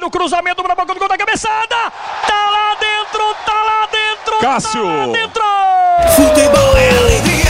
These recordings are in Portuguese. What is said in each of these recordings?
Olha o cruzamento para a boca do gol da cabeçada. Tá lá dentro, tá lá dentro. Cássio. Tá lá dentro. Futebol é alegria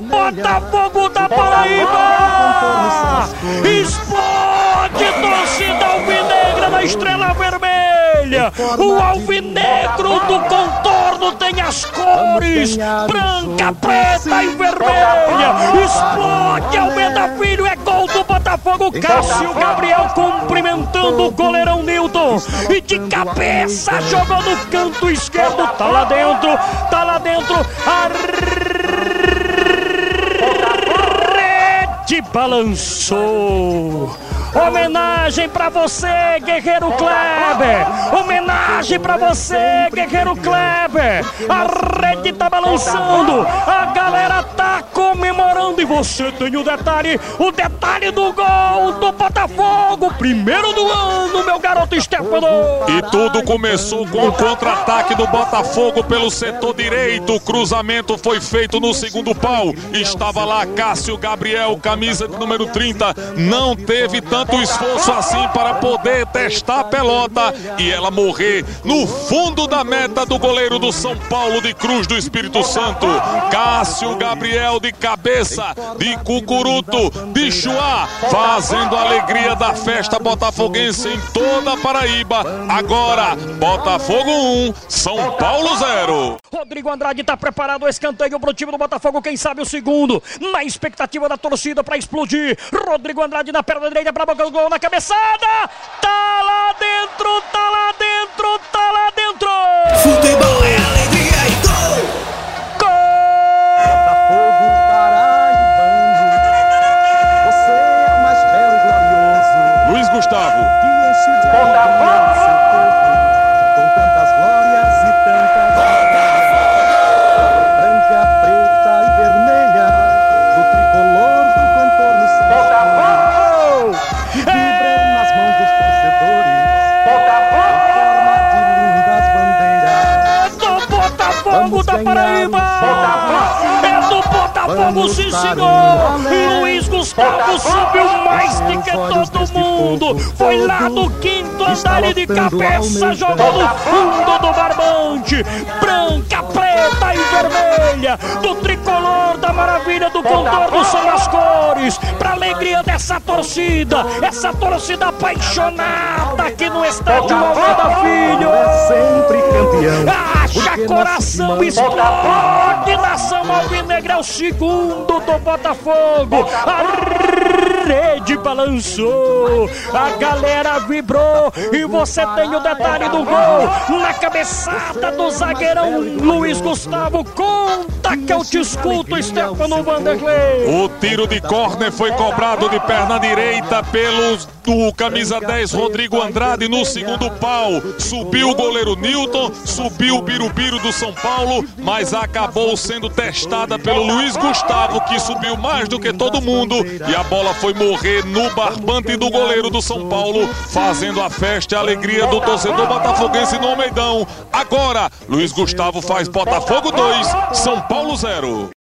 Botafogo da Paraíba! Explode torcida alvinegra da Estrela Vermelha! O alvinegro do contorno tem as cores branca, preta e vermelha! Explode Almeida Filho, é gol do Botafogo! Cássio Gabriel cumprimentando o goleirão Newton e de cabeça jogou no canto esquerdo, tá lá dentro, tá lá dentro, balançou. Homenagem pra você, Guerreiro Kleber! Homenagem pra você, Guerreiro Kleber! A rede tá balançando, a galera tá comemorando e você tem o detalhe, o detalhe do gol do Botafogo, primeiro do ano, meu garoto Stefano! E tudo começou com o contra-ataque do Botafogo pelo setor direito. O cruzamento foi feito no segundo pau. Estava lá Cássio Gabriel, camisa de número 30. Não teve tanto esforço assim para poder testar a pelota e ela morrer no fundo da meta do goleiro do São Paulo de Cruz do Espírito Santo. Cássio Gabriel de cabeça, de cucuruto, de chuá, fazendo a alegria da festa botafoguense em toda a Paraíba. Agora, Botafogo 1, São Paulo 0. Rodrigo Andrade tá preparado o escanteio pro time do Botafogo, quem sabe o segundo. Na expectativa da torcida para explodir. Rodrigo Andrade na perna direita para boca do gol na cabeçada. Tá lá dentro, tá lá dentro, tá lá dentro. Futebol é alegria e gol. Gol! Botafogo paraibano. Você é o mais belo e glorioso. Luiz Gustavo. Que Botafogo da Paraíba! É do Botafogo, sim senhor! Luiz Gustavo subiu mais do que todo mundo! Foi lá no quinto andar de cabeça jogou no fundo do barbante! Branca, preta e vermelha! Do tricolor da maravilha do contorno são as cores! Pra alegria dessa torcida! Essa torcida apaixonada aqui no estádio Almeida Filho! É sempre campeão. Porque coração, explode nação alvinegra, é o segundo do Botafogo. Rede balançou, a galera vibrou e você tem o detalhe do gol na cabeçada do zagueirão Luiz Gustavo. Conta que eu te escuto, Stefano Vanderlei. O tiro de córner foi cobrado de perna direita pelo do camisa 10 Rodrigo Andrade no segundo pau. Subiu o goleiro Newton, subiu o Birubiru do São Paulo, mas acabou sendo testada pelo Luiz Gustavo, que subiu mais do que todo mundo. E a bola foi morrer no barbante do goleiro do São Paulo, fazendo a festa e a alegria do torcedor botafoguense no Almeidão. Agora, Luiz Gustavo faz Botafogo 2, São Paulo 0.